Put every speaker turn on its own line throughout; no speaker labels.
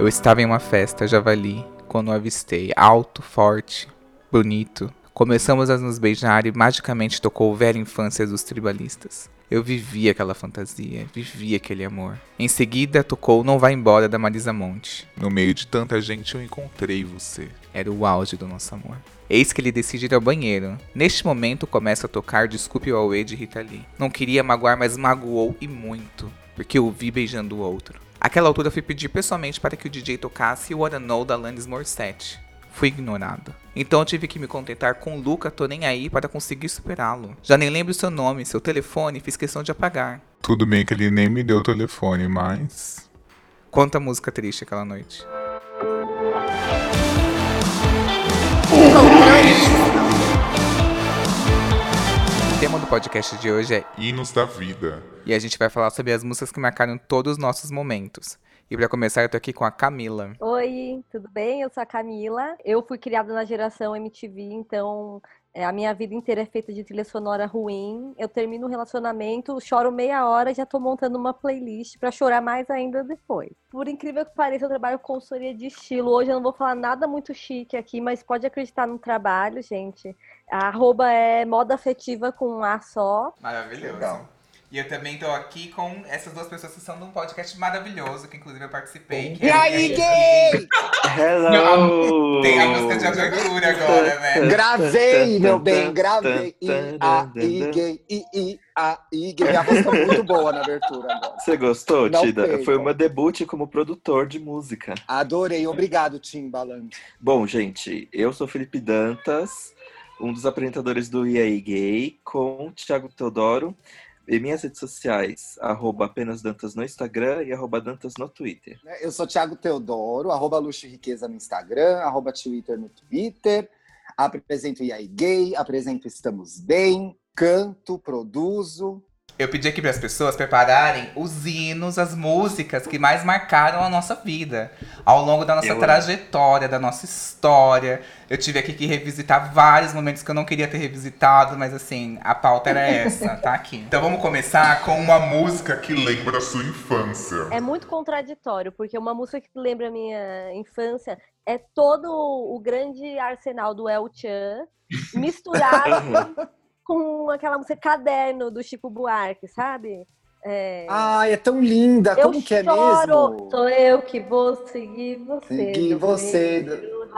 Eu estava em uma festa javali quando o avistei, alto, forte, bonito. Começamos a nos beijar e magicamente tocou velha infância dos tribalistas. Eu vivi aquela fantasia, vivi aquele amor. Em seguida, tocou Não Vai Embora da Marisa Monte.
No meio de tanta gente, eu encontrei você.
Era o auge do nosso amor. Eis que ele decide ir ao banheiro. Neste momento, começa a tocar Desculpe o Aue de Rita Lee. Não queria magoar, mas magoou e muito, porque eu vi beijando o outro. Aquela altura fui pedir pessoalmente para que o DJ tocasse o Wanna Know da Alanis Morissette. Fui ignorado. Então eu tive que me contentar com o Luca Tô Nem Aí para conseguir superá-lo. Já nem lembro seu nome, seu telefone, fiz questão de apagar.
Tudo bem que ele nem me deu o telefone, mas.
Quanta música triste aquela noite. Tema do podcast de hoje é
Hinos da vida.
e a gente vai falar sobre as músicas que marcaram todos os nossos momentos. E para começar, eu tô aqui com a Camila.
Oi, tudo bem? Eu sou a Camila. Eu fui criada na geração MTV, então é, a minha vida inteira é feita de trilha sonora ruim. Eu termino um relacionamento, choro meia hora e já tô montando uma playlist pra chorar mais ainda depois. Por incrível que pareça, eu trabalho com consultoria de estilo. Hoje eu não vou falar nada muito chique aqui, mas pode acreditar no trabalho, gente. A arroba é moda afetiva com um A só.
Maravilhoso.
Legal.
E eu também tô aqui com essas duas pessoas que são de um podcast maravilhoso, que inclusive eu participei. que
E
é-
aí, gay?
Hello!
Tem a música de abertura agora, né?
Gravei, meu bem, gravei. I, A, I, gay, I, I, A, I, gay. Minha voz tá muito boa na abertura agora.
Você gostou,
Não
Tida?
percam.
Foi o meu debut como produtor de música.
Adorei, obrigado, Timbaland.
Bom, gente, eu sou Felipe Dantas, um dos apresentadores do E aí Gay, com o Thiago Teodoro. E minhas redes sociais, arroba apenas Dantas no Instagram e arroba Dantas no Twitter.
Né, Eu sou Thiago Teodoro, arroba Luxo Riqueza no Instagram, arroba Twitter no Twitter. Apresento aí Gay, apresento Estamos Bem, canto, produzo.
Eu pedi aqui para as pessoas prepararem os hinos, as músicas que mais marcaram a nossa vida. Ao longo da nossa
Eu amo.
trajetória, da nossa história. Eu tive aqui que revisitar vários momentos que eu não queria ter revisitado, mas assim, a pauta era essa, tá aqui. Então vamos começar com uma música que
Que lembra a sua infância.
É muito contraditório, porque uma música que lembra a minha infância é todo o grande arsenal do El Chan misturado com aquela música Caderno do Chico Buarque, sabe? É,
Ai, é tão linda,
eu
como que é
choro,
mesmo?
sou eu que vou seguir você.
Seguir você,
do o-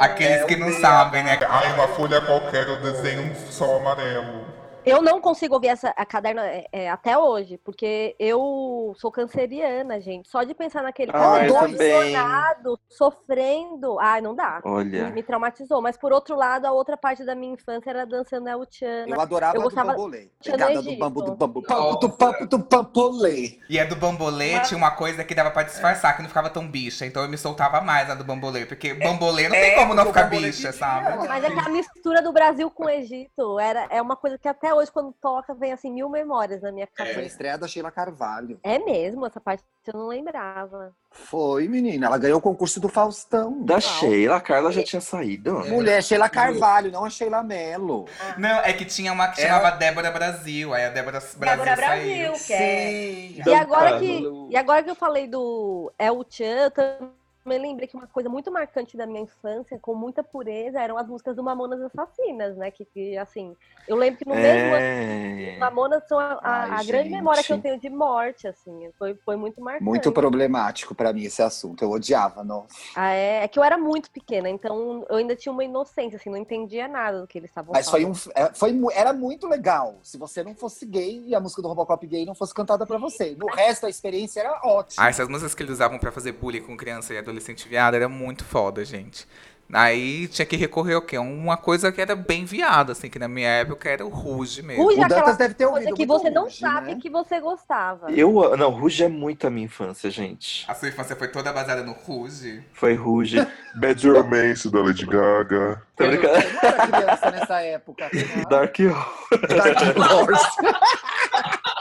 Aqueles que não sabem, né?
Ai, uma folha qualquer, eu desenho um sol amarelo.
Eu não consigo ouvir essa a caderno é, é, até hoje, porque eu sou canceriana, gente. Só de pensar naquele
Ah,
caderno
também.
apaixonado, sofrendo, ai, não dá. Me,
Olha,
me traumatizou. Mas por outro lado, a outra parte da minha infância era dançando El Chan.
Eu adorava
Eu
a
gostava-
do bambolê.
Tinha
Pegada do bambu, do bambu, papo do papo do bambolê.
E a do bambolê tinha uma coisa que dava pra disfarçar, que não ficava tão bicha. Então eu me soltava mais na do bambolê. Porque bambolê não tem
é,
como não ficar bicha, sabe?
Mas é que a mistura do Brasil com o Egito era, é uma coisa que até hoje, quando toca, vem assim mil memórias na minha
Foi a
cabeça.
estreia da Sheila Carvalho.
É mesmo, essa parte eu não lembrava.
Foi, menina. Ela ganhou o concurso do Faustão.
da Sheila, a Carla já tinha saído.
Mulher, Sheila Carvalho, não a Sheila Mello.
Não, é que tinha uma que
Ela-
chamava Débora Brasil. Aí a Débora Brasil
Débora
saiu.
Brasil, que é.
Sim.
E agora, que, e agora que eu falei do El Chan, eu também lembrei que uma coisa muito marcante da minha infância, com muita pureza, eram as músicas do Mamonas Assassinas, né? Que, que, assim, eu lembro que no mesmo ano,
É.
Mamonas são a, a-
Ai,
a grande memória que eu tenho de morte, assim. Foi, foi muito marcante.
Muito problemático pra mim esse assunto. Eu odiava, não.
Ah, é, é que eu era muito pequena, então eu ainda tinha uma inocência, assim, não entendia nada do que eles estavam
Mas foi
falando.
um, é, foi, mu- era muito legal. Se você não fosse gay e a música do Robocop gay não fosse cantada pra você. No resto, a experiência era ótima.
Ah, essas músicas que eles usavam pra fazer bullying com criança e adolescente viada era muito foda, gente. Aí tinha que recorrer ao quê? Uma coisa que era bem viada, assim, que na minha época era o Ruge mesmo.
Ruge
o
é aquela
Dantas deve ter
coisa
ouvido
que
muito
você não
Ruge,
sabe
né?
que você gostava.
Eu, não, Ruge é muito a minha infância, gente.
A sua infância foi toda baseada no Ruge?
Foi Ruge.
Bad Romance da Lady Gaga.
Tô brincando.
Eu não era criança nessa época.
Dark Horse.
Dark Horse.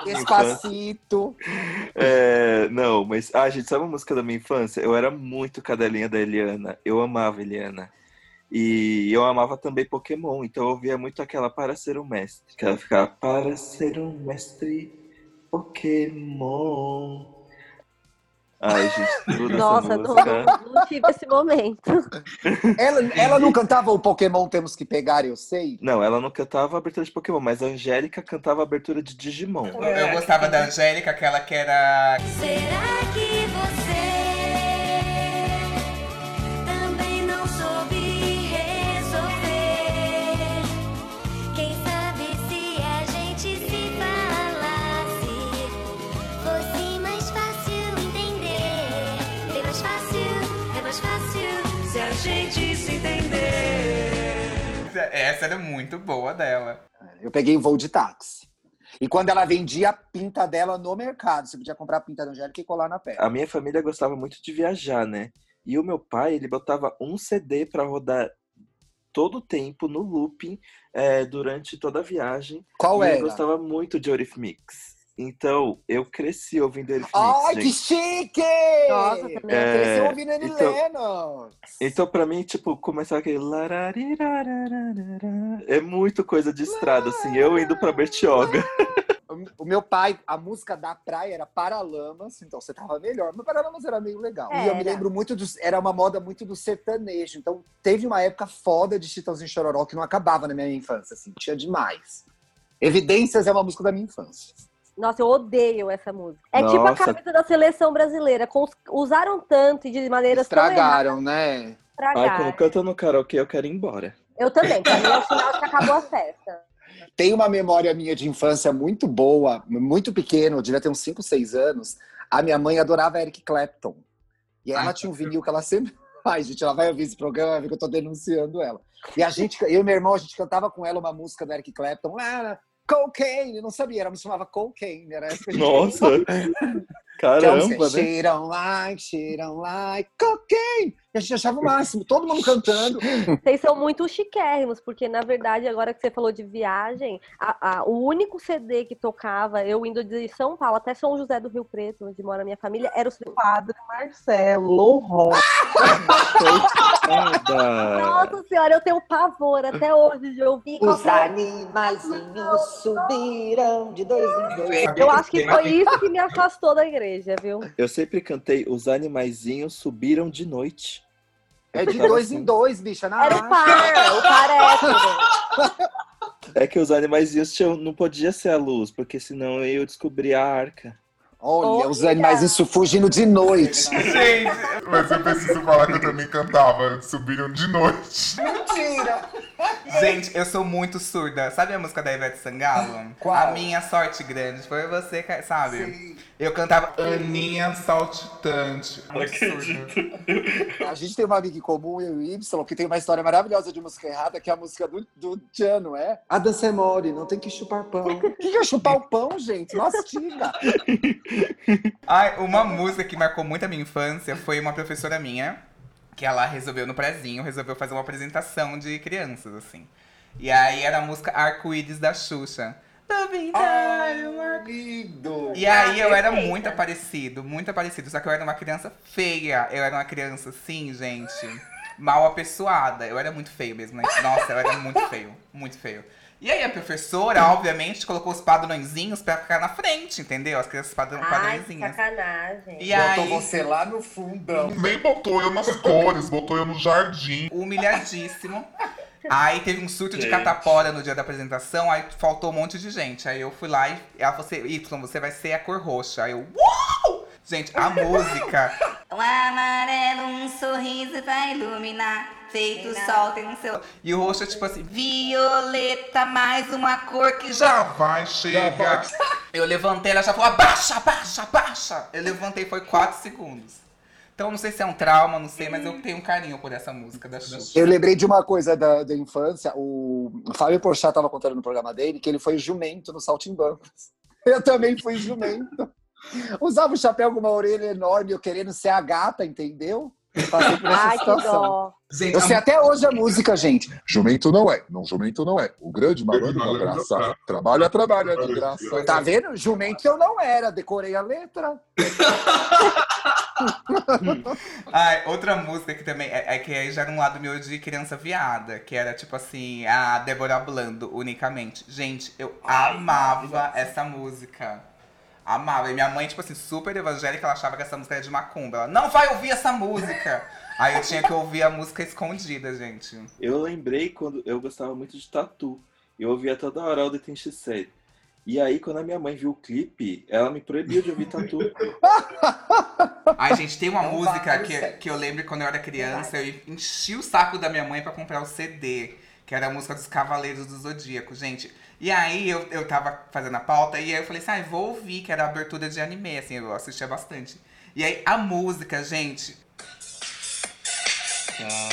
Despacito.
É, não, mas, ah, gente, sabe a música da minha infância? Eu era muito cadelinha da Eliana. Eu amava Eliana. E eu amava também Pokémon, então eu ouvia muito aquela Para Ser um Mestre. Que ela ficava, Para Ser um Mestre Pokémon. Ai, gente, tudo
Nossa, não, não tive esse momento.
Ela, ela não cantava o Pokémon Temos que Pegar, eu sei?
Não, ela não cantava a abertura de Pokémon, mas a Angélica cantava a abertura de Digimon.
Eu, eu gostava da Angélica, aquela que era.
Será que você
Essa era muito boa dela.
Eu peguei voo de táxi. E quando ela vendia a pinta dela no mercado, você podia comprar a pinta da Angélica e colar na pele.
A minha família gostava muito de viajar, né? E o meu pai, ele botava um CD pra rodar todo o tempo no looping é, durante toda a viagem.
Qual
e
era?
eu gostava muito de Eurythmics. Então, eu cresci ouvindo Eurythmics,
Ai, que chique!
Nossa, também.
É,
Cresceu ouvindo Annie
então-
Lennox.
Então, pra mim, tipo, começava aquele... É muito coisa de estrada, assim. Eu indo pra Bertioga.
O meu pai, a música da praia era Paralamas, então você tava melhor. Mas Paralamas era meio legal. E eu me
Era.
lembro muito dos. Era uma moda muito do sertanejo. Então teve uma época foda de Chitãozinho Chororó que não acabava na minha infância, assim. Tinha demais. Evidências é uma música da minha infância.
Nossa, eu odeio essa música. É tipo a
Nossa.
camisa da seleção brasileira. Usaram tanto e de maneiras tão erradas
Estragaram, né?
Ai,
estragaram.
quando canta no karaokê, eu quero ir embora.
Eu também, pra mim é o sinal de que acabou a festa.
Tem uma memória minha de infância muito boa, muito pequeno, devia ter uns 5, 6 anos. A minha mãe adorava Eric Clapton. E ela
Ai.
tinha um vinil que ela sempre. Ai, gente, ela vai ouvir esse programa, vai ver que eu tô denunciando ela. E a gente, eu e meu irmão, a gente cantava com ela uma música do Eric Clapton. Ah, Cocaine, não sabia, ela me chamava Cocaine. Era essa
Nossa! Caramba, né?
She don't like, she don't like cocaine. E a gente achava o máximo, todo mundo cantando.
Vocês são muito chiquérrimos, porque na verdade, agora que você falou de viagem, a- a- o único CD que tocava, eu indo de São Paulo até São José do Rio Preto, onde mora a minha família, era o CD.
Padre Marcelo Rocha.
Nossa senhora, eu tenho pavor até hoje de ouvir.
Os
qualquer-
animaizinhos subiram de dois em dois.
Eu acho que foi isso que me afastou da igreja, viu?
Eu sempre cantei Os Animaizinhos Subiram de Noite.
É de dois
assim.
em dois, bicha. Na
Era o par, o par hétero.
É que os animaizinhos tinham, não podia ser a luz, porque senão eu ia descobrir a arca.
Olha, os animais isso fugindo de noite.
Gente,
Mas eu preciso falar que eu também cantava. Subiram de noite.
Mentira!
gente, eu sou muito surda. Sabe a música da Ivete Sangalo?
Qual?
A minha sorte grande foi você, sabe? Eu cantava
Aninha saltitante. Surda.
A gente tem uma amiga em comum, eu e o Y, que tem uma história maravilhosa de música errada, que é a música do, do Tchan, não é? A dança é mole, não tem que chupar pão. O que que é chupar o pão, gente? Mastiga.
Ai, uma música que marcou muito a minha infância foi uma professora minha, que ela resolveu no prezinho, resolveu fazer uma apresentação de crianças, assim. E aí era a música Arco-Íris da Xuxa.
Lindo.
E aí eu era muito parecido, muito parecido. Só que eu era uma criança feia. Eu era uma criança assim, gente, mal apessoada. Eu era muito feio mesmo, né? Nossa, eu era muito feio, muito feio. E aí a professora, obviamente, colocou os padrõezinhos pra ficar na frente, entendeu? As crianças padrão,
Ai,
padrõezinhas.
sacanagem.
E aí,
lá no fundão.
Nem botou eu nas cores, botou eu no jardim.
humilhadíssimo. Aí teve um surto de
Gente.
catapora no dia da apresentação, aí faltou um monte de gente. Aí eu fui lá e ela falou assim, Y, você vai ser a cor roxa. Aí eu, uau! Gente, a música.
O amarelo, um sorriso vai iluminar. Feito o sol tem um seu.
E o roxo é tipo assim, violeta, mais uma cor que já.
Já vai, chega.
Eu levantei, ela já falou, abaixa, abaixa, abaixa. Eu levantei, foi 4 segundos. Então não sei se é um trauma, não sei, mas eu tenho um carinho por essa música da Xuxa.
Eu lembrei de uma coisa da, da infância. O Fábio Porchat estava contando no programa dele que ele foi jumento no Saltimbancos. Eu também fui jumento. Usava o chapéu com uma orelha enorme, eu querendo ser a gata, entendeu? Eu Passei por essa
Ai, que
situação.
dó.
Gente,
Eu sei até hoje a música, gente.
Jumento não é, não, jumento não é. O grande malandro da graça. Trabalha, trabalha, de graça.
Tá vendo? Jumento eu não era, decorei a letra.
Ai, outra música que também é, é que aí já era um lado meu de criança viada, que era tipo assim, a Débora Blando, unicamente. Gente, eu amava essa música. Amava. E minha mãe, tipo assim, super evangélica, ela achava que essa música era de macumba. Ela, não vai ouvir essa música! Aí eu tinha que ouvir a música escondida, gente.
Eu lembrei quando eu gostava muito de tatu. Eu ouvia toda hora o Detention Série. E aí, quando a minha mãe viu o clipe, ela me proibiu de ouvir tatu.
Ai, gente, tem uma
Não
música que, que eu lembro quando eu era criança, eu enchi o saco da minha mãe pra comprar o CD, que era a música dos Cavaleiros do Zodíaco, gente. E aí eu, eu tava fazendo a pauta e aí eu falei assim, ah, vou ouvir, que era a abertura de anime, assim, eu assistia bastante. E aí a música, gente.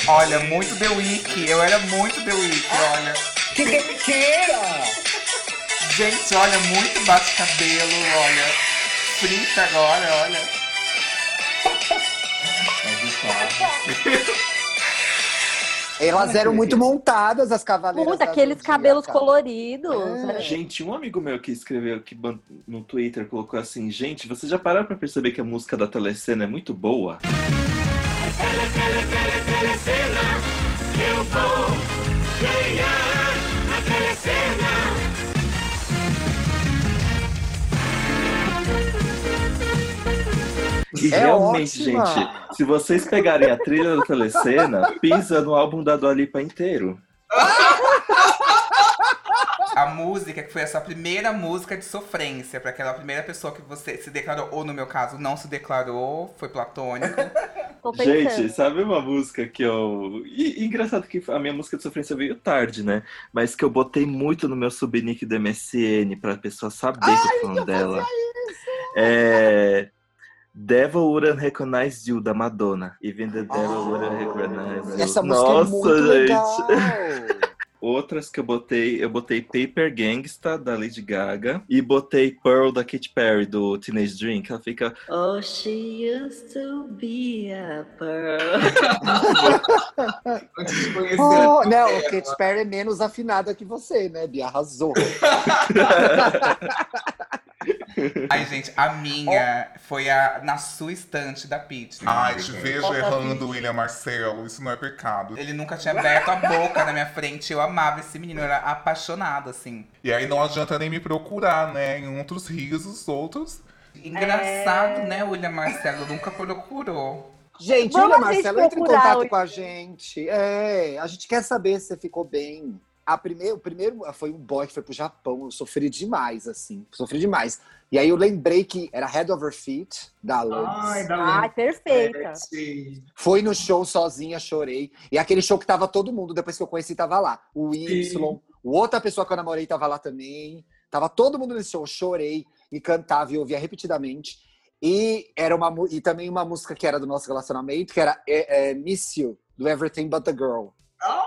Olha, muito The Week, eu era muito The Week, olha.
Que guerreira!
Gente, olha, muito bate-cabelo, olha. Frita agora, olha.
Elas eram muito montadas, as cavaleiras.
Muito, aqueles
Zodíaca.
cabelos coloridos.
É.
né?
Gente, um amigo meu que escreveu que no Twitter colocou assim: Gente, vocês já pararam pra perceber que a música da Telecena é muito boa? E
É
realmente,
ótima.
gente, se vocês pegarem a trilha da Telecena, pisa no álbum da Dua Lipa inteiro.
A música que foi a sua primeira música de sofrência, pra aquela primeira pessoa que você se declarou, ou no meu caso, não se declarou, foi platônico.
Gente, sabe uma música que eu. E, e engraçado que a minha música de sofrência veio tarde, né? Mas que eu botei muito no meu subnick do MSN pra pessoa saber que eu tô falando dela. É. Devil Wouldn't Recognize You, da Madonna. Even the Devil
Ah,
Wouldn't Recognize You.
Essa música
Nossa,
é muito legal.
Outras que eu botei, eu botei Paper Gangsta, da Lady Gaga. E botei Pearl, da Katy Perry, do Teenage Dream, que ela fica.
Oh, she used to be a pearl.
Antes de conhecer
Oh,
a
não, o Katy Perry é menos afinada que você, né, Bia? Arrasou.
Ai, gente, a minha foi a na sua estante da Peach.
Ai, te vejo errando, William Marcelo. Isso não é pecado.
Ele nunca tinha aberto a boca na minha frente. Eu amava esse menino, eu era apaixonada, assim.
E aí não adianta nem me procurar, né? Em outros risos, outros.
Engraçado, né, William Marcelo? Nunca procurou.
Gente,
Vamos
William Marcelo, entre em contato
o-
com a gente. É, a gente quer saber se você ficou bem. A primeiro, o primeiro foi um boy que foi pro Japão. Eu sofri demais, assim. Sofri demais. E aí eu lembrei que era Head Over Feet, da Alanis.
Ai, perfeita.
Foi no show sozinha, chorei. E aquele show que tava todo mundo, depois que eu conheci, tava lá. O Y, o outra pessoa que eu namorei tava lá também. Tava todo mundo nesse show, chorei e cantava e ouvia repetidamente. E era uma e também uma música que era do nosso relacionamento, que era é, é, Miss You, do Everything But the Girl.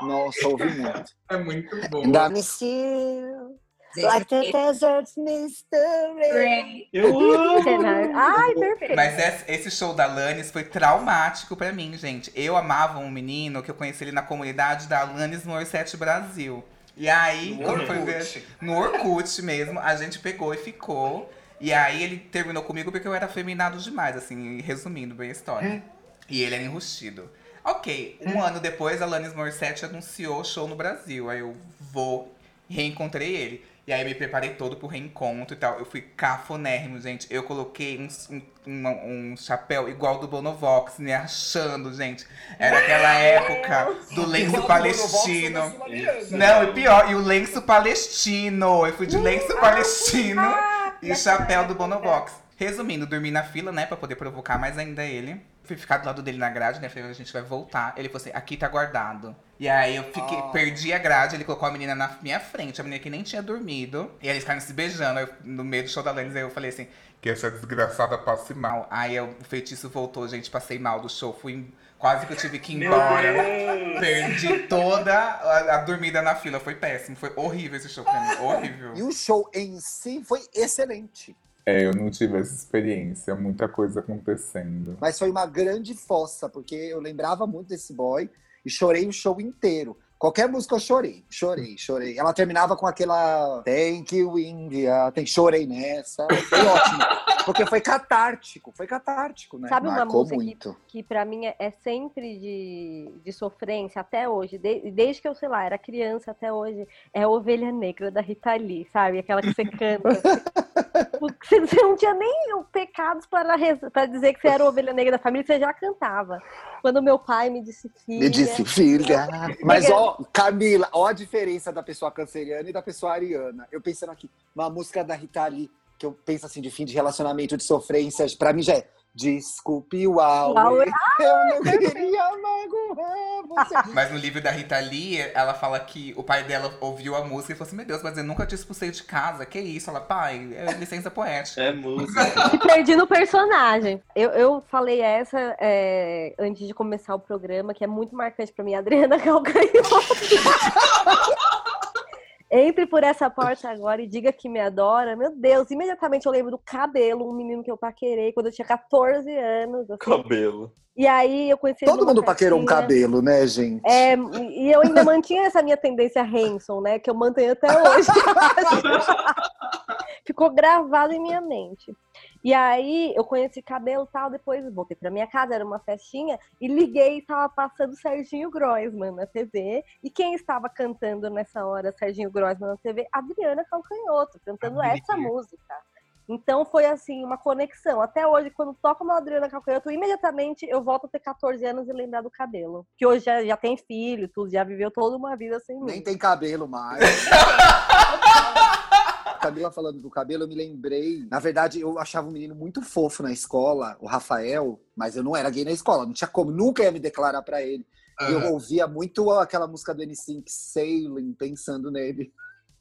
Nossa, ouvi muito.
É muito bom.
Miss you, like the desert mystery.
Eu amo!
Ai, perfeito.
Mas esse, show da Alanis foi traumático pra mim, gente. Eu amava um menino que eu conheci ele na comunidade da Alanis Morissette Brasil. E aí, quando foi ver, no Orkut mesmo, a gente pegou e ficou. E aí ele terminou comigo porque eu era afeminado demais, assim, resumindo bem a história. E ele era enrustido. Ok, um ano depois a Alanis Morissette anunciou o show no Brasil. Aí eu vou, reencontrei ele. E aí me preparei todo pro reencontro e tal. Eu fui cafonérrimo, gente. Eu coloquei um, um, um chapéu igual do Bonovox, me achando, gente. Era aquela época do lenço palestino. Não, e pior, e o lenço palestino. Eu fui de lenço palestino e o chapéu do Bonovox. Resumindo, dormi na fila, né, pra poder provocar mais ainda ele. Fui ficar do lado dele na grade, né? Falei, a gente vai voltar. Ele falou assim, aqui tá guardado. E aí eu fiquei, perdi a grade, ele colocou a menina na minha frente, a menina que nem tinha dormido. E aí eles ficaram se beijando. Eu- no meio do show da Lenz, aí eu falei assim,
Que essa desgraçada passe mal.
mal. Aí eu- o feitiço voltou, gente, passei mal do show. Fui. Quase que eu tive que ir embora. Perdi toda a, a dormida na fila. Foi péssimo. Foi horrível esse show pra mim. Horrível.
E o show em si foi excelente.
É, eu não tive essa experiência, muita coisa acontecendo.
Mas foi uma grande fossa, porque eu lembrava muito desse boy e chorei o show inteiro. Qualquer música eu chorei, chorei, chorei. Ela terminava com aquela Thank you, India. Tem, chorei nessa. Foi ótimo. Porque foi catártico, foi catártico, né?
Sabe uma
Marcou
música que-
muito.
que pra mim é, é sempre de, de sofrência até hoje, de- desde que eu, sei lá, era criança até hoje, é Ovelha Negra da Rita Lee, sabe? Aquela que você canta. Você, você não tinha nem pecados para, para dizer que você era ovelha negra da família, você já cantava. Quando meu pai me disse filha.
Me disse, filha. Mas, ó, Camila, ó a diferença da pessoa canceriana e da pessoa ariana. Eu pensando aqui, uma música da Rita Lee, que eu penso assim, de fim de relacionamento, de sofrência, pra mim já é. Desculpe o Aue,
Aue.
eu não queria magoar você.
Mas no livro da Rita Lee, ela fala que o pai dela ouviu a música e falou assim: Meu Deus, mas eu nunca te expulsei de casa. Que isso? Ela, pai, é licença poética.
É música.
Me perdi no personagem. Eu, eu falei essa é, antes de começar o programa, que é muito marcante pra mim, Adriana Calcanhoto. Entre por essa porta agora e diga que me adora. Meu Deus, imediatamente eu lembro do cabelo, um menino que eu paquerei quando eu tinha 14 anos. assim.
Cabelo.
E aí eu conheci
Todo mundo paquerou um cabelo, né, gente?
É, e eu ainda mantinha essa minha tendência Hanson, né? Que eu mantenho até hoje. Ficou gravado em minha mente. E aí eu conheci cabelo e tal, depois voltei pra minha casa, era uma festinha, e liguei e tava passando Serginho Groisman na TV. E quem estava cantando nessa hora Serginho Groisman na TV? Adriana Calcanhoto, cantando essa música. Então foi assim, uma conexão. Até hoje, quando toca uma Adriana Calcanhoto, imediatamente eu volto a ter 14 anos e lembrar do cabelo. Que hoje já, já tem filho, tudo, já viveu toda uma vida sem mim.
Nem tem cabelo mais. Camila falando do cabelo, eu me lembrei. Na verdade, eu achava um menino muito fofo na escola, o Rafael, mas eu não era gay na escola, não tinha como, nunca ia me declarar pra ele. E eu ouvia muito aquela música do N5, Sailing, pensando nele.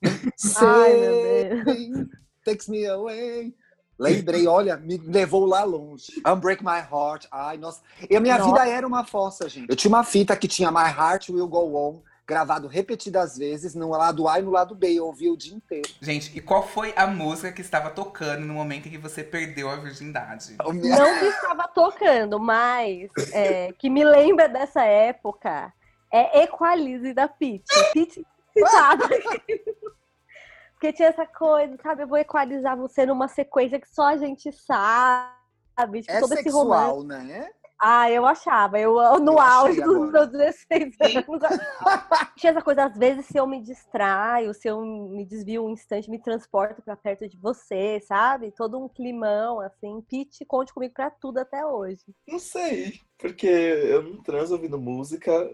Sailing, takes me away. Lembrei, olha, me levou lá longe. Unbreak My Heart. Ai, nossa. E a minha
Nossa.
vida era uma fossa, gente. Eu tinha uma fita que tinha My Heart Will Go On, gravado repetidas vezes, no lado A e no lado B. Eu ouvia o dia inteiro.
Gente, e qual foi a música que estava tocando no momento em que você perdeu a virgindade?
Não que estava tocando, mas é, que me lembra dessa época é Equalize da Pitty. Pitty citada. Porque tinha essa coisa, sabe? Eu vou equalizar você numa sequência que só a gente sabe. Tipo,
É
todo esse romance.
sexual, né?
Ah, eu achava. Eu, no
Eu
auge dos meus 16 anos. Tinha essa coisa, às vezes, se eu me distraio, se eu me desvio um instante, me transporto pra perto de você, sabe? Todo um climão, assim. Pete, conte comigo pra tudo até hoje.
Não sei, porque eu não transo ouvindo música.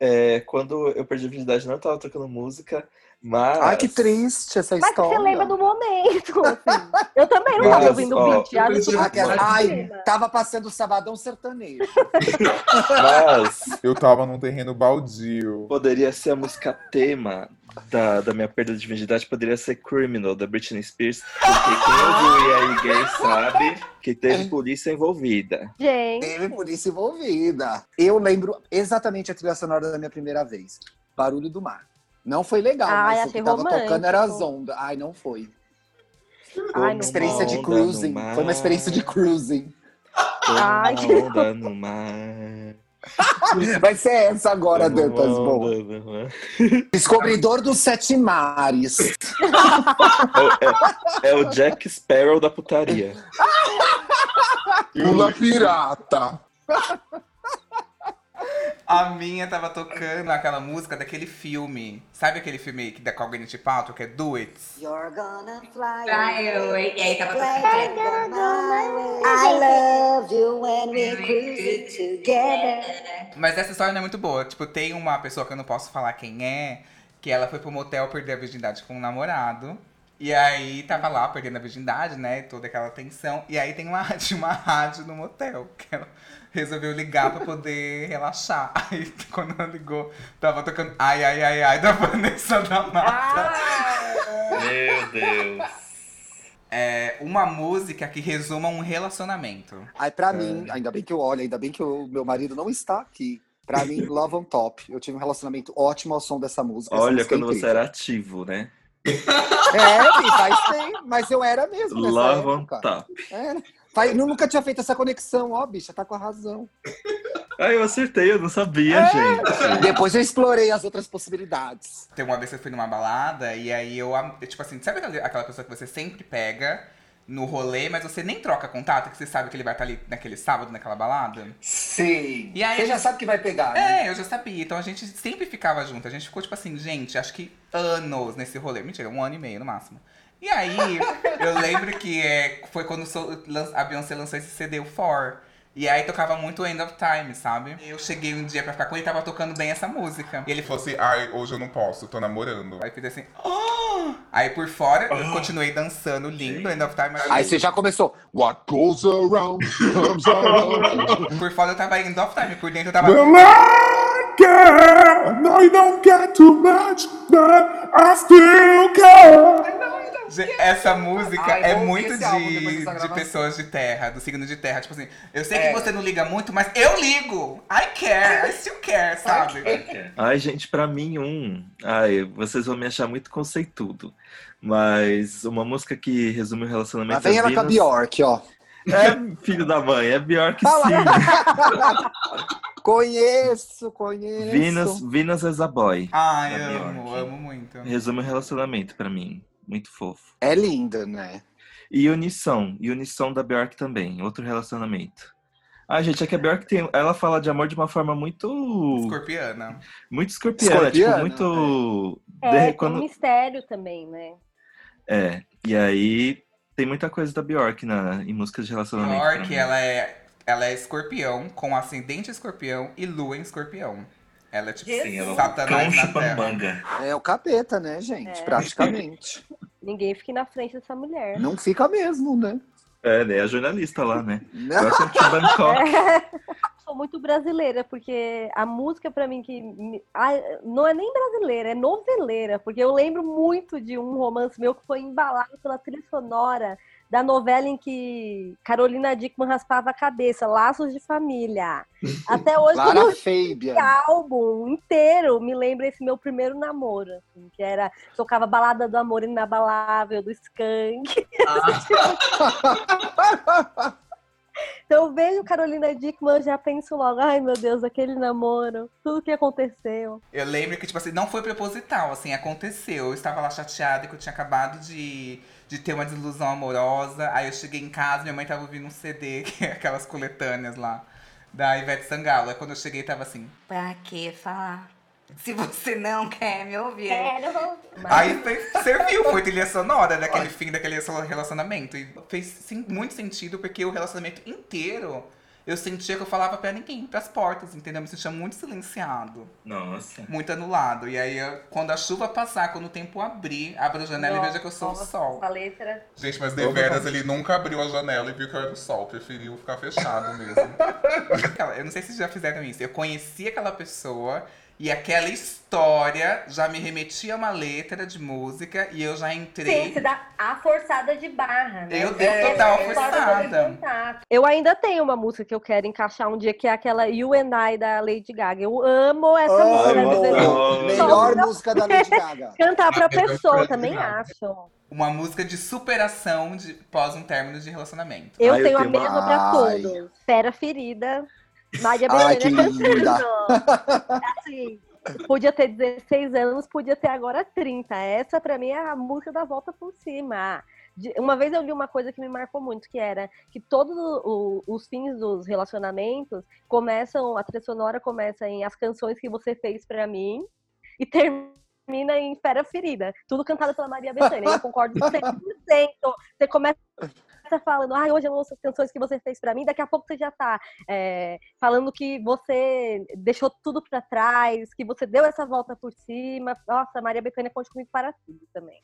É, quando eu perdi a virgindade, não tava tocando música, mas.
Ai, que triste essa
Mas que
história.
você lembra do momento, assim. Eu também não tava
Mas,
ouvindo
ó,
beat,
eu
Aquela-
tava
Ai, tava passando o Sabadão Sertanejo.
Mas
Eu tava num terreno baldio.
poderia ser a música tema da, da minha perda de virgindade, poderia ser Criminal, da Britney Spears. Porque quem ouviu e aí gay sabe que teve polícia envolvida.
Gente,
Teve polícia envolvida. Eu lembro exatamente a trilha sonora da minha primeira vez. Barulho do mar. Não foi legal,
Ai,
mas o que tava tocando era as ondas. Ai, não foi.
Ai,
Foi uma experiência de cruising. Foi uma experiência de cruising.
Ai,
Uma
que-
onda no mar.
Vai ser essa agora, Dantas. Bom. Descobridor dos Sete Mares.
É, é o Jack Sparrow da putaria.
Pula pirata.
A minha tava tocando aquela música daquele filme. Sabe aquele filme que da Gwyneth Paltrow, que é Do It?
You're gonna fly
away. E aí tava tocando.
I love you when we cruise together.
Mas essa história não é muito boa. Tipo, tem uma pessoa que eu não posso falar quem é, que ela foi pro motel perder a virgindade com um namorado. E aí tava lá perdendo a virgindade, né? Toda aquela tensão. E aí tem uma, tinha uma rádio no motel, que ela resolveu ligar pra poder relaxar. Aí quando ela ligou, tava tocando Ai, ai, ai, ai, da Vanessa da Mata.
Meu Deus.
É uma música que resuma um relacionamento.
Aí, pra mim, ainda bem que eu olho, ainda bem que o meu marido não está aqui. Pra mim, Love on Top. Eu tive um relacionamento ótimo ao som dessa música.
Olha
música é
quando você
incrível.
era ativo, né?
É, faz tempo, mas eu era mesmo nessa
Love on
época.
top.
Era. Faz- eu nunca tinha feito essa conexão, ó, bicha, tá com a razão.
Ah, eu acertei, eu não sabia,
É.
gente.
Depois eu explorei as outras possibilidades.
Tem uma vez que eu fui numa balada e aí eu, tipo assim, sabe aquela, pessoa que você sempre pega no rolê, mas você nem troca contato, que você sabe que ele vai estar ali naquele sábado, naquela balada?
Sim.
E aí,
Você já sabe que vai pegar, né?
É, eu já sabia. Então a gente sempre ficava junto. A gente ficou, tipo assim, gente, acho que anos nesse rolê. Mentira, um ano e meio no máximo. E aí, eu lembro que é, foi quando a Beyoncé lançou esse CD, o For. E aí tocava muito End of Time, sabe? Eu cheguei um dia pra ficar com ele e tava tocando bem essa música. E ele falou
Fosse, ai, hoje eu não posso, tô namorando.
Aí eu fiz assim, "Ah!" Aí por fora, eu continuei dançando lindo, End of Time. mas
Aí você já começou.
What goes around comes around.
Por fora eu tava End of Time, por dentro eu tava.
Well, I care. I know you don't get too much, but I still care.
Essa música
Ai,
é
vou ouvir
muito
álbum
de, de pessoas de terra, do signo de terra. Tipo assim, eu sei
É.
que você não liga muito, mas eu ligo. I care, I still care, sabe?
Ai, gente, pra mim, um. Ai, vocês vão me achar muito conceitudo. Mas uma música que resume o relacionamento.
Mas vem
é
ela com a Bjork, ó.
É, filho da mãe, é Bjork sim.
lá. conheço, conheço.
Venus, Venus is a boy.
Ai, amo,
Bjork.
amo muito.
Resume o relacionamento pra mim. Muito fofo.
É linda, né?
E Unisson. E Unisson da Bjork também. Outro relacionamento. Ah, gente, é que a Bjork tem. Ela fala de amor de uma forma muito.
Escorpiana.
Muito escorpiana.
Escorpiana,
tipo, muito.
É,
de-
tem um
quando-
mistério também, né?
É. E aí tem muita coisa da Bjork na... em músicas de relacionamento. pra
Bjork, ela é, ela é escorpião, com ascendente escorpião e lua em escorpião. Ela é tipo.
Sim, ela é um
Satanás na terra.
manga.
É o capeta, né, gente?
É.
Praticamente.
Ninguém fique na frente dessa mulher.
Não fica mesmo, né?
É, né? A jornalista lá, né? To Bangkok.
Sou muito brasileira, porque a música pra mim que. Ai, não é nem brasileira, é noveleira, porque eu lembro muito de um romance meu que foi embalado pela trilha sonora da novela em que Carolina Dickman raspava a cabeça, Laços de Família. Até hoje, quando
Lara Fabian.
esse álbum inteiro me lembra esse meu primeiro namoro, assim, que era tocava balada do amor inabalável do Skank. então eu vejo Carolina Dickman, eu já penso logo, ai meu Deus, aquele namoro, tudo que aconteceu.
Eu lembro que, tipo assim, não foi proposital, assim, aconteceu. Eu estava lá chateada que eu tinha acabado de, de ter uma desilusão amorosa. Aí eu cheguei em casa, minha mãe tava ouvindo um CD, que é aquelas coletâneas lá, da Ivete Sangalo. Aí quando eu cheguei, tava assim.
Pra que falar? Se você não quer me ouvir.
Aí foi- serviu, foi trilha sonora daquele fim daquele relacionamento. E fez sim, muito sentido, porque o relacionamento inteiro eu sentia que eu falava pra ninguém, pras portas, entendeu? Eu me sentia muito silenciado,
Nossa.
muito anulado. E aí, eu- quando a chuva passar, quando o tempo abrir, abra a janela e veja que eu sou o sol.
A letra.
Gente, mas deveras ele nunca abriu a janela e viu que era do sol. Preferiu ficar fechado mesmo.
Eu não sei se já fizeram isso. Eu conheci aquela pessoa e aquela história já me remetia a uma letra de música e eu já entrei.
Sim, se dá a forçada de barra, né?
Eu dei total
É,
forçada.
Eu ainda tenho uma música que eu quero encaixar um dia, que é aquela You and I da Lady Gaga. Eu amo essa música. Vezes eu-
Amo.
Melhor música da Lady Gaga.
Cantar pra
Ah, eu
pessoa, também acho.
Uma música de superação de, pós um término de relacionamento.
Eu
Ah, eu
tenho a
tenho uma-
mesma pra
Ai.
todos. Fera Ferida.
Que
Beleza
linda.
cantando. Assim, podia ter 16 anos, podia ter agora 30. Essa, pra mim, é a música da volta por cima. Uma vez eu li uma coisa que me marcou muito, que era que todos os fins dos relacionamentos começam, a trilha sonora começa em as canções que você fez pra mim e termina em Fera Ferida. Tudo cantado pela Maria Bethânia. Eu concordo 100%. Você começa falando, ai, hoje eu ouço as canções que você fez pra mim, daqui a pouco você já tá é, falando que você deixou tudo pra trás, que você deu essa volta por cima. Nossa, Maria Bethânia conte comigo para tudo também.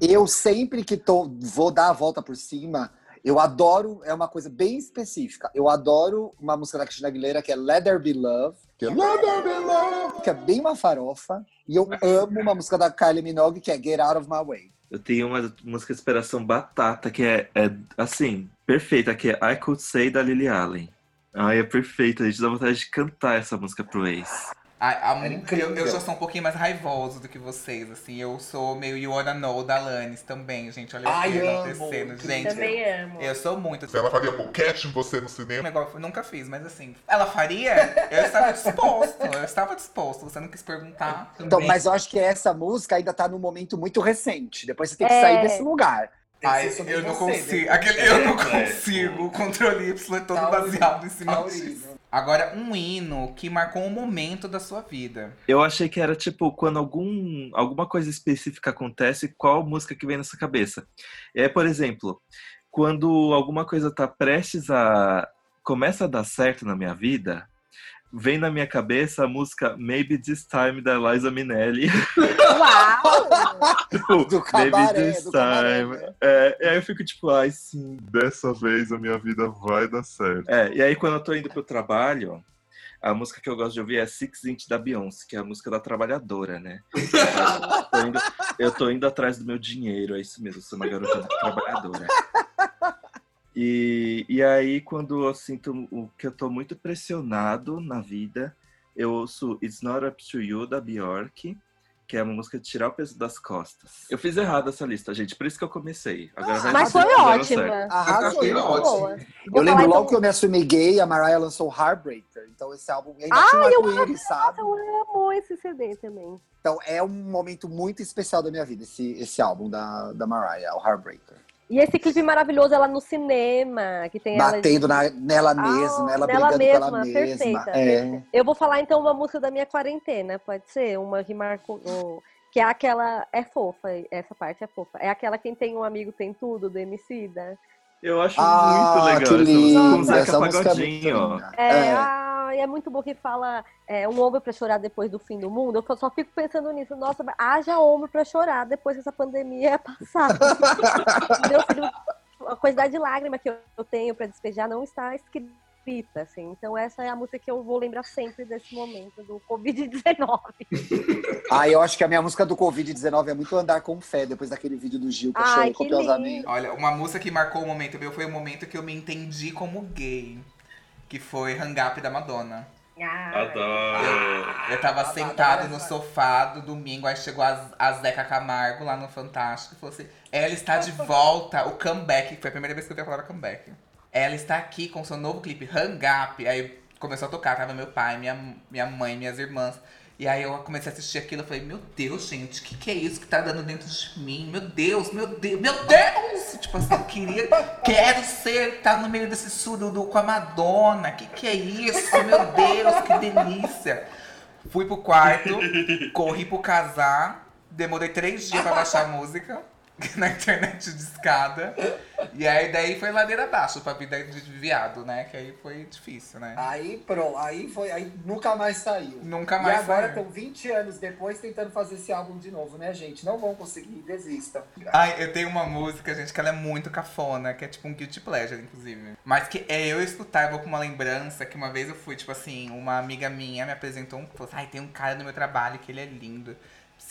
Eu sempre que tô, vou dar a volta por cima, eu adoro, é uma coisa bem específica. Eu adoro uma música da Cristina Aguilera que é Let There Be Love, que é, Let There Be Love, que é bem uma farofa. E eu amo uma música da Kylie Minogue que é Get Out of My Way.
Eu tenho uma música de inspiração batata que é, é, assim, perfeita, que é I Could Say da Lily Allen. Ai, é perfeita, a gente dá vontade de cantar essa música pro ex.
A, a eu, eu já sou um pouquinho mais raivoso do que vocês, assim. Eu sou meio You Wanna Know da Alanis também, gente. Olha
Ai,
o que
amo.
acontecendo. Gente,
Também amo.
eu sou muito.
Se ela faria boquete em você no cinema,
negócio, nunca fiz, mas assim, ela faria? Eu estava disposto, eu estava disposto. Você não quis perguntar.
Então, mas eu acho que essa música ainda tá num momento muito recente. Depois você tem que
É.
sair desse lugar.
Ai, eu não
você,
consigo.
né?
Aquele, eu não
É,
consigo. O controle Y é todo
Taurino,
baseado em cima
Taurino.
disso. Agora, um hino que marcou um momento da sua vida.
Eu achei que era tipo quando algum, alguma coisa específica acontece, qual música que vem na sua cabeça. É, por exemplo, quando alguma coisa tá prestes a começa a dar certo na minha vida, vem na minha cabeça a música Maybe This Time da Liza Minnelli.
Uau!
tipo,
Do cabaré,
Maybe This
do
Time.
né?
É, e aí eu fico tipo, ai sim.
Dessa vez a minha vida vai dar certo.
É, e aí quando eu tô indo pro trabalho, a música que eu gosto de ouvir é Six Inch da Beyoncé, que é a música da trabalhadora, né? eu, tô indo, eu tô indo atrás do meu dinheiro, é isso mesmo, eu sou uma garota trabalhadora. E, e aí, quando eu sinto o que eu tô muito pressionado na vida, eu ouço It's Not Up to You da Bjork, que é uma música de tirar o peso das costas. Eu fiz errado essa lista, gente, por isso que eu comecei. Agora vai
Mas foi ótima.
Arrasou.
Foi
Muito
ótimo.
boa.
Eu lembro
falar,
logo
então-
que eu me assumi gay, a Mariah lançou Heartbreaker. Então esse álbum ainda
Ai,
tinha
eu
um arco-íris, sabe?
Eu amo esse CD também.
Então é um momento muito especial da minha vida, esse, esse álbum da, da Mariah, o Heartbreaker.
E esse clipe maravilhoso, ela no cinema, que tem ela...
Batendo na- nela
Ah,
mesma, ela
nela
brigando
mesma,
pela mesma.
perfeita,
É.
Eu vou falar então uma música da minha quarentena, pode ser? Uma que marcou. Que é aquela. É fofa, essa parte é fofa. É aquela Quem Tem um Amigo Tem Tudo, do Emicida.
Eu acho
Ah,
muito legal
que
essa música
lindo. Essa música é muito linda.
É,
É.
ai, é muito bom que fala é, um ombro pra chorar depois do fim do mundo. Eu só fico pensando nisso. Nossa, haja ombro pra chorar depois que essa pandemia passar. Meu filho, a quantidade de lágrima que eu tenho pra despejar não está escrita, assim. Então essa é a música que eu vou lembrar sempre desse momento do Covid-19.
Ah, eu acho que a minha música do Covid-19 é muito andar com fé, depois daquele vídeo do Gil que eu chorei
que
copiosamente.
Olha, uma música que marcou o momento meu foi o momento que eu me entendi como gay. Que foi Hang Up da Madonna.
Adoro.
Eu tava
Adoro
sentado no sofá do domingo, aí chegou a, a Zeca Camargo lá no Fantástico e falou assim: ela está de volta, o comeback. Foi a primeira vez que eu vi a palavra comeback. Ela está aqui com seu novo clipe, Hang Up. Aí começou a tocar, tava meu pai, minha, minha mãe, minhas irmãs. E aí eu comecei a assistir aquilo, eu falei, meu Deus, gente, o que, que é isso que tá dando dentro de mim? Meu Deus, meu Deus, meu Deus! Tipo assim, eu queria, quero ser, tá no meio desse sururu com a Madonna. Que que é isso? Meu Deus, que delícia! Fui pro quarto, corri pro casar, demorei três dias pra baixar a música na internet de escada. E aí daí foi ladeira abaixo pra vida de viado, né? Que aí foi difícil, né?
Aí, pronto, aí foi, aí nunca mais saiu.
Nunca mais
e agora
saiu.
estão 20 anos depois tentando fazer esse álbum de novo, né, gente? Não vão conseguir, desistam.
Ai, eu tenho uma música, gente, que ela é muito cafona, que é tipo um guilty pleasure, inclusive. Mas que é eu escutar, eu vou com uma lembrança que uma vez eu fui, tipo assim, uma amiga minha me apresentou um. Falou assim, ai, tem um cara no meu trabalho que ele é lindo,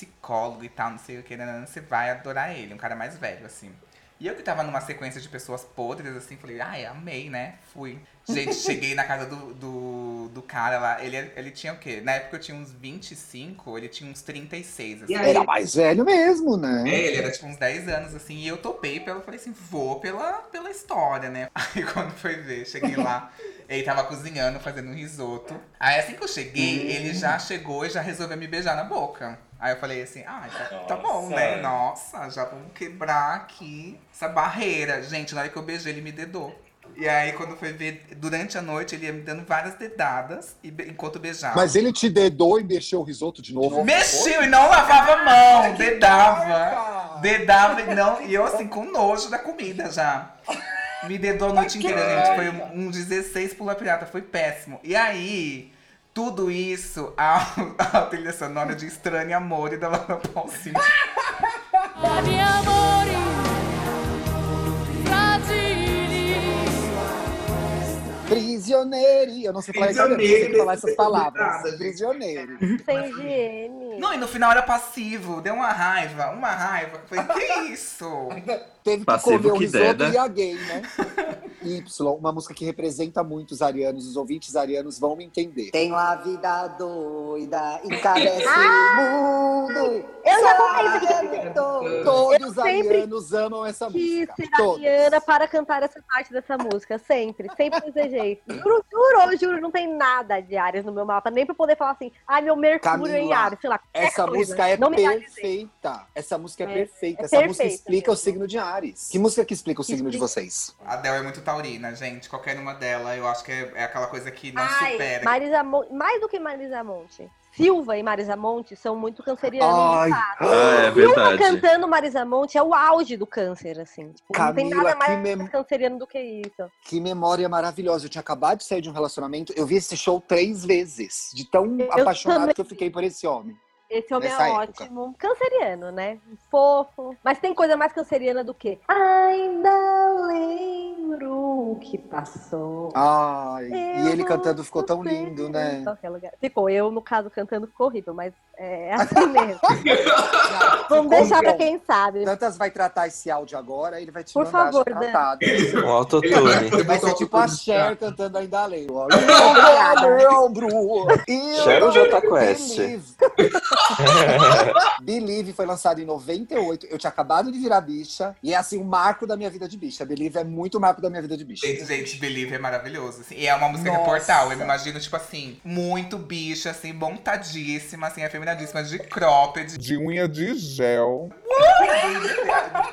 psicólogo e tal, não sei o que, nanana, você vai adorar ele, um cara mais velho, assim. E eu que tava numa sequência de pessoas podres, assim, falei, ai, amei, né? Fui. Gente, cheguei na casa do, do, do cara lá. Ele, ele tinha o quê? Na época eu tinha uns 25, ele tinha uns 36, assim.
Era mais velho mesmo, né?
É, ele era tipo uns 10 anos, assim, e eu topei pela, falei assim, vou pela, pela história, né? Aí quando foi ver, cheguei lá, ele tava cozinhando, fazendo um risoto. Aí assim que eu cheguei, ele já chegou e já resolveu me beijar na boca. Aí eu falei assim, ah, tá, tá bom, né? Nossa, já vamos quebrar aqui essa barreira. Gente, na hora que eu beijei, ele me dedou. E aí, quando foi ver, durante a noite, ele ia me dando várias dedadas e enquanto beijava.
Mas ele te dedou e mexeu o risoto de novo.
Mexeu e não lavava a mão, dedava. Dedava e não. E eu assim, com nojo da comida já. Me dedou a noite inteira, gente. Foi um, um 16 pula pirata, foi péssimo. E aí, tudo isso ao, ao trilha sonora de Estranho Amor e da Laura Pausini.
Prisioneiro. Eu não sei falar, eu não sei falar essas palavras. Prisioneiro.
Sem higiene.
Não, e no final era passivo, deu uma raiva, uma raiva. Falei, que isso?
Teve que
Passivo
comer o
que
risoto
deda.
e a gay, né? Y, uma música que representa muito os arianos. Os ouvintes arianos vão me entender.
Tenho a vida doida, encabece o mundo.
Eu já falei isso aqui.
Todos os arianos amam essa
Quis
música.
ser
Todos.
ariana para cantar essa parte dessa música, sempre. Sempre desejei. Juro, juro, juro, não tem nada de Ares no meu mapa, nem pra poder falar assim, ai, meu Mercúrio é em
Camila,
Ares, sei lá.
Essa
coisa.
música é perfeita. Essa música é,
É,
perfeita.
é
Essa música
perfeita
explica o
mesmo.
signo de Ares. Que música que explica o signo de
explica-
vocês?
A Del é muito taurina, gente. Qualquer uma dela, eu acho que é, é aquela coisa que não
Ai,
supera.
Marisa Mon- mais do que Marisa Monte. Silva e Marisa Monte são muito cancerianos.
Ai,
fato.
Ah, é
Silva cantando Marisa Monte é o auge do câncer, assim. Tipo, não tem
Camila,
nada mais
mem-
canceriano do que isso.
Que memória maravilhosa. Eu tinha acabado de sair de um relacionamento. Eu vi esse show três vezes. De tão
Eu
apaixonado
também.
que eu fiquei por esse homem.
Esse homem
Nessa
é
época.
ótimo. Canceriano, né? Fofo. Mas tem coisa mais canceriana do que Ainda lembro o que passou.
Ai,
Eu
e ele cantando ficou tão lindo, né?
Ficou, eu, no caso, cantando ficou horrível, mas é assim mesmo. Vamos deixar pra quem sabe.
Tantas vai tratar esse áudio agora, ele vai te
Por
mandar
favor,
já
Dan.
tratado.
Um autotune.
Vai ser tipo a Cher cantando Ainda Lembro. Lembro.
Cher ou Jota Quest?
Believe. Believe foi lançado em 98. Eu tinha acabado de virar bicha. E é assim, um marco da minha vida de bicha. Believe é muito marco da minha vida de bicha.
Gente, gente, Believe é maravilhoso. assim. E é uma música que é
Nossa.
portal. Eu me imagino, tipo assim, muito bicha, assim, montadíssima, assim, afeminadíssima, de cropped.
De unha de gel.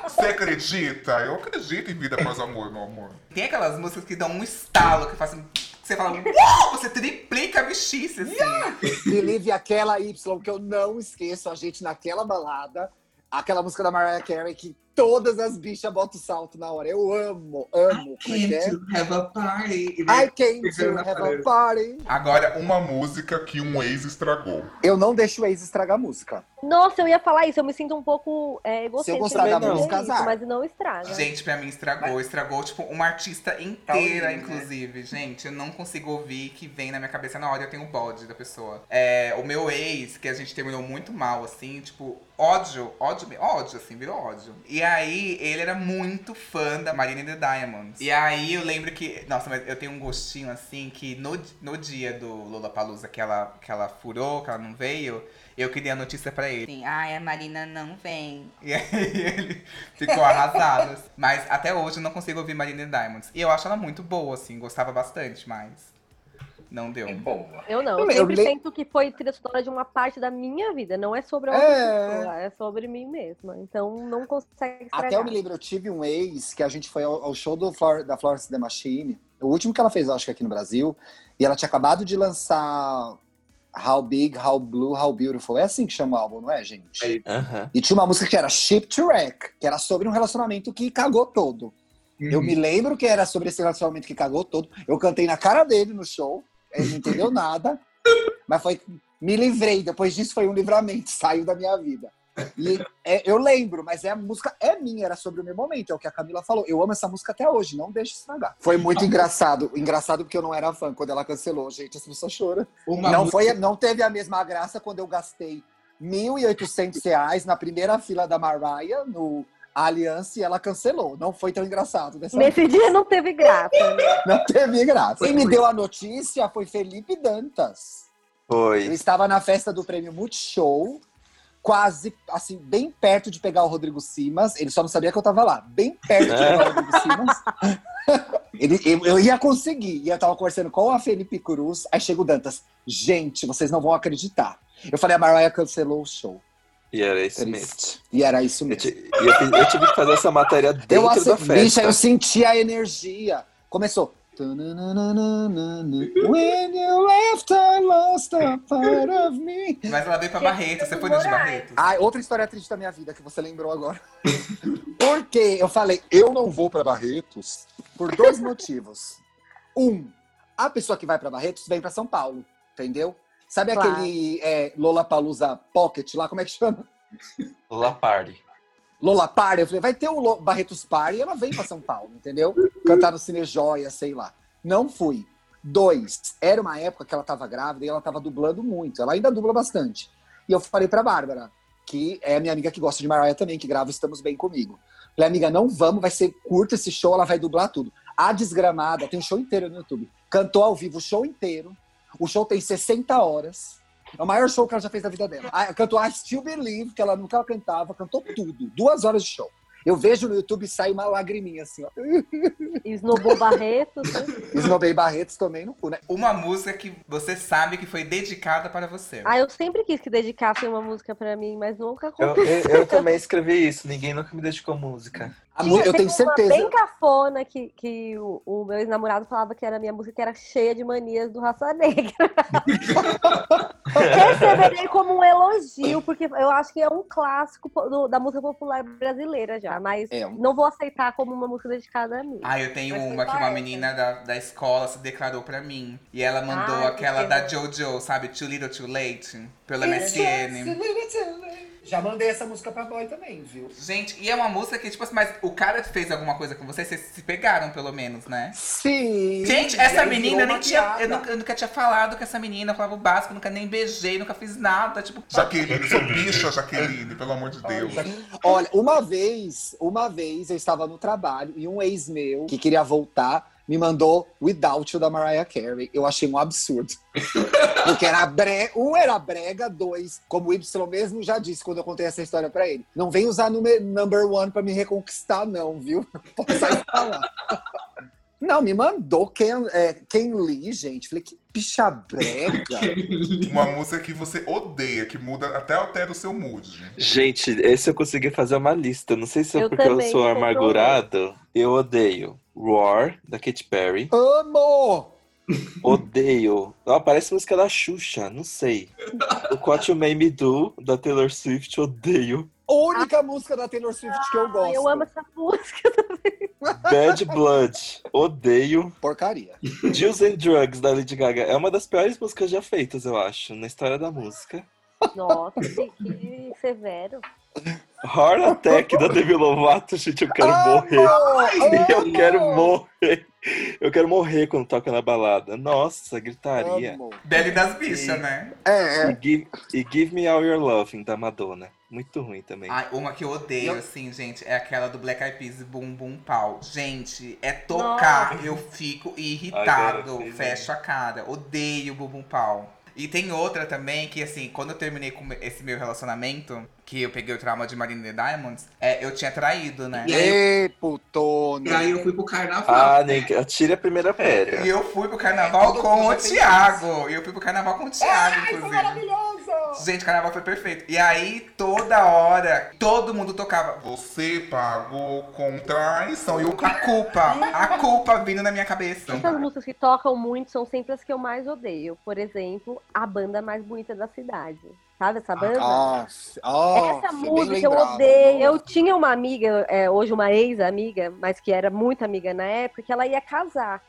Você acredita? Eu acredito em vida após amor, meu amor. Tem aquelas músicas que dão um estalo, que fazem. que Você fala, uau! Você triplica a bichice, assim.
Believe aquela Y que eu não esqueço. A gente naquela balada. Aquela música da Mariah Carey que todas as bichas botam salto na hora. Eu amo, amo. Como é que é?
have a party.
I came to have a party.
Agora, uma música que um ex estragou.
Eu não deixo o ex estragar a música.
Nossa, eu ia falar isso. Eu me sinto um pouco é, egocêntrica.
gostar
da música,
dizer
azar.
Mas não estraga.
Gente, pra mim estragou. Estragou, tipo, uma artista inteira,
né?
inclusive. Gente, eu não consigo ouvir que vem na minha cabeça na hora eu tenho o bode da pessoa. É, o meu ex, que a gente terminou muito mal, assim, tipo, ódio, ódio, ódio, assim, virou ódio. E aí, ele era muito fã da Marina and the Diamonds. E aí, eu lembro que, nossa, mas eu tenho um gostinho, assim, que no, no dia do Lollapalooza que ela, que ela furou, que ela não veio, eu queria a notícia pra ele.
Assim, Ai, a Marina não vem.
E aí ele ficou arrasado. Mas até hoje eu não consigo ouvir Marina and Diamonds. E eu acho ela muito boa, assim, gostava bastante, mas não deu.
boa.
Eu não.
Eu
Eu sempre
le-
sinto que foi trilha sonora de uma parte da minha vida. Não é sobre a
É.
outra pessoa. É sobre mim mesma. Então não consegue estragar.
Até eu me lembro, eu tive um ex que a gente foi ao, ao show do Flor- da Florence The Machine. O último que ela fez, eu acho que aqui no Brasil. E ela tinha acabado de lançar How Big, How Blue, How Beautiful. É assim que chama o álbum, não é, gente?
Aham.
E tinha uma música que era Ship to Wreck, que era sobre um relacionamento que cagou todo. Eu me lembro que era sobre esse relacionamento que cagou todo. Eu cantei na cara dele no show. Ele não entendeu nada. Mas foi. Me livrei. Depois disso foi um livramento. Saiu da minha vida. E é, eu lembro, mas é a música é minha, era sobre o meu momento. É o que a Camila falou. Eu amo essa música até hoje. Não deixe estragar. Foi muito engraçado. Engraçado porque eu não era fã quando ela cancelou. Gente, as pessoas choram.
Uma
Não,
música-
foi, não teve a mesma graça quando eu gastei 1.800 reais na primeira fila da Mariah, no Aliança, e ela cancelou. Não foi tão engraçado
Nesse dia não teve graça. né?
Não teve graça. Quem me deu a notícia foi Felipe Dantas. Eu
Foi.
estava na festa do prêmio Multishow, quase, assim, bem perto de pegar o Rodrigo Simas. Ele só não sabia que eu tava lá. Bem perto de pegar o Rodrigo Simas. Ele, eu, eu ia conseguir. E eu tava conversando com a Felipe Cruz. Aí chega o Dantas. Gente, vocês não vão acreditar. Eu falei, a Mariah cancelou o show.
E era isso mesmo.
E era isso
Eu,
mesmo.
eu, fiz- eu tive que fazer essa matéria dentro
Eu
da festa.
Bicha, eu senti a energia. Começou. When you left, I lost a part of me.
Mas ela veio pra Barreto, você foi no de Barreto?
Ah, outra história triste da minha vida que você lembrou agora. Porque eu falei, eu não vou pra Barretos por dois motivos. Um, a pessoa que vai pra Barretos vem pra São Paulo, entendeu? Sabe
Claro.
aquele é, Lollapalooza Pocket lá, como é que chama?
La Party.
Lola Party, eu falei, vai ter o Lo- Barretos Party e ela vem pra São Paulo, entendeu? Cantar no Cine Joia, sei lá. Não fui. Dois, era uma época que ela tava grávida e ela tava dublando muito. Ela ainda dubla bastante. E eu falei pra Bárbara, que é a minha amiga que gosta de Mariah também, que grava Estamos Bem Comigo. Falei, amiga, não vamos, vai ser curto esse show, ela vai dublar tudo. A Desgramada, tem um show inteiro no YouTube. Cantou ao vivo o show inteiro. O show tem 60 horas. É o maior show que ela já fez na vida dela. Cantou I Still Believe, que ela nunca cantava, cantou tudo. Duas horas de show. Eu vejo no YouTube e sai uma lagriminha assim, ó.
Snowball Barretos. né?
Esnobei Barretos também no cu, né?
Uma música que você sabe que foi dedicada para você.
Ah, eu sempre quis que dedicassem uma música pra mim, mas nunca
Eu,
aconteceu.
eu, eu também escrevi isso, ninguém nunca me dedicou música.
Eu tenho
uma
certeza.
bem cafona que, que o, o meu ex-namorado falava que era a minha música que era cheia de manias do Raça Negra. Receberei como um elogio, porque eu acho que é um clássico do- da música popular brasileira já, mas
É
não vou aceitar como uma música dedicada a mim.
Ah, eu tenho
Mas
uma que uma menina da, da escola se declarou pra mim. E ela mandou
Ah,
aquela
que
da Jojo, sabe? Too Little Too Late, pelo. MSN.
Já mandei essa música pra boy também, viu?
Gente, e é uma música que, tipo assim, mas o cara fez alguma coisa com você, vocês se pegaram, pelo menos, né?
Sim!
Gente, essa menina, eu nem tinha. Eu nunca, eu nunca tinha falado com essa menina, eu falava o básico, nunca nem beijei, nunca fiz nada. Tipo,
Jaqueline, sou bicha, Jaqueline, pelo amor de Deus.
Olha, uma vez, uma vez eu estava no trabalho e um ex meu que queria voltar me mandou Without You da Mariah Carey. Eu achei um absurdo. Porque era um era brega, dois, como o Y mesmo já disse quando eu contei essa história pra ele. Não vem usar número number one pra me reconquistar, não, viu? Pode sair pra lá. Não, me mandou Ken, é, Ken Lee, gente. Falei, que bicha brega.
Uma música que você odeia, que muda, até altera o seu mood.
Gente, esse eu consegui fazer uma lista. Não sei se é
Eu
porque
também,
eu sou amargurado. Eu odeio Roar, da Katy Perry.
Amo!
Odeio. Ela parece música da Xuxa, não sei. O What You Made Me Do, da Taylor Swift, odeio.
Única música da Taylor Swift que eu gosto.
Eu amo essa música.
Bad Blood, odeio.
Porcaria.
Juice and Drugs, da Lady Gaga. É uma das piores músicas já feitas, eu acho, na história da música.
Nossa, que, que severo.
Heart Attack, da Demi Lovato, gente, eu quero morrer. Eu quero morrer. Eu quero morrer quando toca na balada. Nossa, gritaria.
Amo.
Belly das bichas, né?
É,
E
é.
give, e give Me All Your Loving, da Madonna. Muito ruim também.
Ai, uma que eu odeio,
Eu-
assim, gente, é aquela do Black Eyed Peas, Bum Bum Pau. Gente, é tocar,
Nossa.
eu fico irritado, fecho a cara. Odeio Bum Bum Pau. E tem outra também que, assim, quando eu terminei com esse meu relacionamento, que eu peguei o trauma de Marina the Diamonds, é, eu tinha traído, né?
E aí-
Ei,
E
putona.
aí eu fui pro carnaval.
Ah, nem atire a primeira pedra.
E eu fui pro carnaval
Todo
com o Thiago. E eu fui pro carnaval com o Thiago, inclusive.
maravilhoso!
Gente, o carnaval foi perfeito. E aí, toda hora, todo mundo tocava.
Você pagou com traição. E o
A culpa, a culpa vindo na minha cabeça.
Essas músicas que tocam muito são sempre as que eu mais odeio. Por exemplo, a banda mais bonita da cidade. Sabe essa banda?
Ah, ah,
Essa música eu odeio. Eu tinha uma amiga, é, hoje uma ex-amiga, mas que era muito amiga na época, que ela ia casar.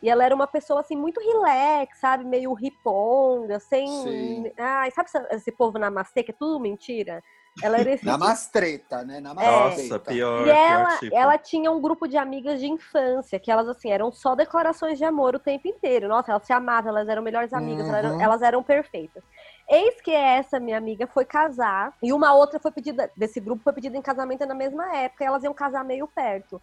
E ela era uma pessoa assim muito relax, sabe? Meio riponga, sem.
Sim.
Ai, sabe esse, esse povo namastê, que é tudo mentira? Ela era esse.
Na mastreta, né? Na
Nossa,
mastreta.
pior,
E ela,
pior tipo.
ela tinha um grupo de amigas de infância, que elas, assim, eram só declarações de amor o tempo inteiro. Nossa, elas se amavam, elas eram melhores amigas, elas, eram,
Uhum.
elas eram perfeitas. Eis que essa minha amiga foi casar, e uma outra foi pedida, desse grupo foi pedida em casamento na mesma época, e elas iam casar meio perto.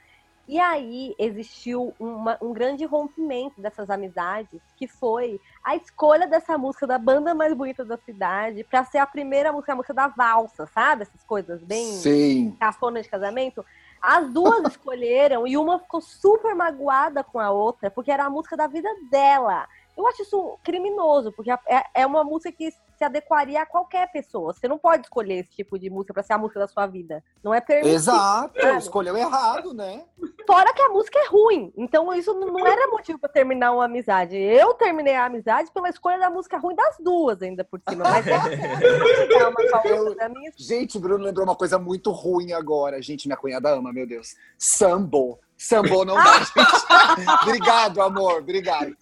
E aí existiu uma- um grande rompimento dessas amizades, que foi a escolha dessa música da banda mais bonita da cidade pra ser a primeira música, a música da valsa, sabe? Essas coisas bem
Sim.
cafona de casamento, as duas escolheram e uma ficou super magoada com a outra, porque era a música da vida dela. Eu acho isso criminoso, porque é, é uma música que se adequaria a qualquer pessoa. Você não pode escolher esse tipo de música pra ser a música da sua vida. Não é permitido.
Exato.
sabe?
Escolheu errado, né?
Fora que a música é ruim. Então isso não era motivo pra terminar uma amizade. Eu terminei a amizade pela escolha da música ruim das duas, ainda por cima. Mas é uma minha
Gente, o Bruno lembrou uma coisa muito ruim agora. Gente, minha cunhada ama, meu Deus. Sambo. Sambo não dá, gente. obrigado, amor. Obrigado.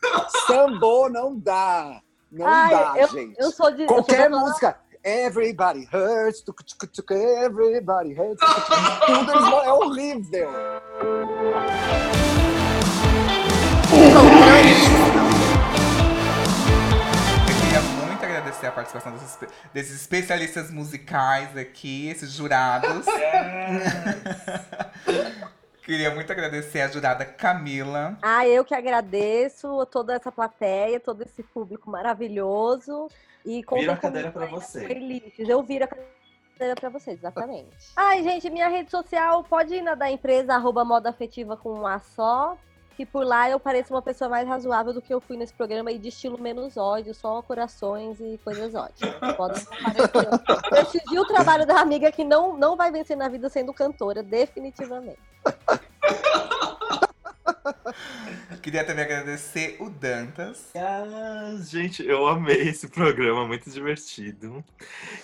Sambo não dá. Não
Ai,
dá,
eu,
gente.
eu sou de. eu
Qualquer
sou
música. Everybody hurts. tuc, tuc, tuc, Everybody hurts. tuc, tuc, Tudo é horrível.
Eu queria muito agradecer a participação desses, desses especialistas musicais aqui, esses jurados. queria muito agradecer a jurada Camila.
Ah, eu que agradeço toda essa plateia, todo esse público maravilhoso. E
Vira a cadeira
nas
você.
playlists. Eu viro a cadeira pra vocês, exatamente. Ai, gente, minha rede social pode ir na da empresa, arroba moda afetiva com um A só. Que por lá eu pareço uma pessoa mais razoável do que eu fui nesse programa e de estilo menos ódio, só corações e coisas ótimas. Podem aparecer. Prestigiar o trabalho da amiga que não, não vai vencer na vida sendo cantora, definitivamente.
Queria também agradecer o Dantas.
Ah, gente, eu amei esse programa, muito divertido.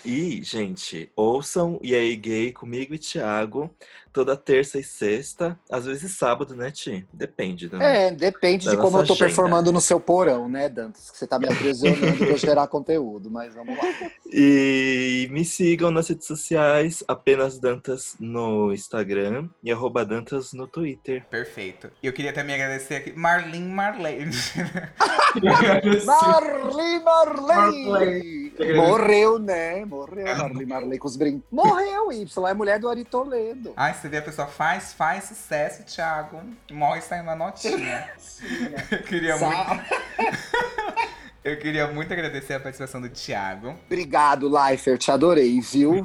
E, gente, ouçam E aí Gay comigo e Thiago toda terça e sexta, às vezes sábado, né, Ti? Depende, né?
É, depende
Da
de como eu tô
agenda.
performando no seu porão, né, Dantas? Que você tá me aprisionando pra eu gerar conteúdo, mas vamos lá.
E me sigam nas redes sociais, apenas Dantas no Instagram e arroba Dantas no Twitter.
Perfeito. E eu queria também agradecer aqui Marlene Marlene.
Marli Marley!
Marley.
Morreu, né? Morreu, Marli Marley com os brincos. Morreu, Y, é mulher do Ari Toledo.
Ai, você vê a pessoa faz, faz sucesso, Thiago. Morre saindo a notinha. eu queria muito. Eu queria muito agradecer a participação do Thiago.
Obrigado, Leifer, te adorei, viu?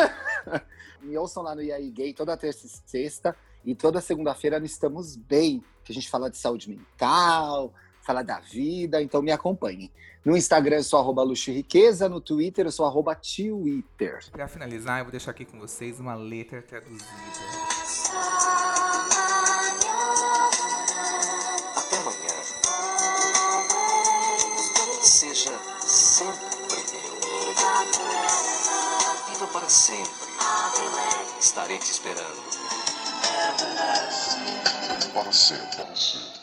Me ouçam lá no IAI Gay toda terça e sexta. E toda segunda-feira no Estamos Bem, que a gente fala de saúde mental, fala da vida, então me acompanhem. No Instagram eu sou arroba luxo e riqueza, no Twitter eu sou arroba Twitter.
Pra finalizar, eu vou deixar aqui com vocês uma letra traduzida.
Até amanhã. Seja sempre meu. Viva para sempre. Estarei te esperando.
Para sempre, para sempre.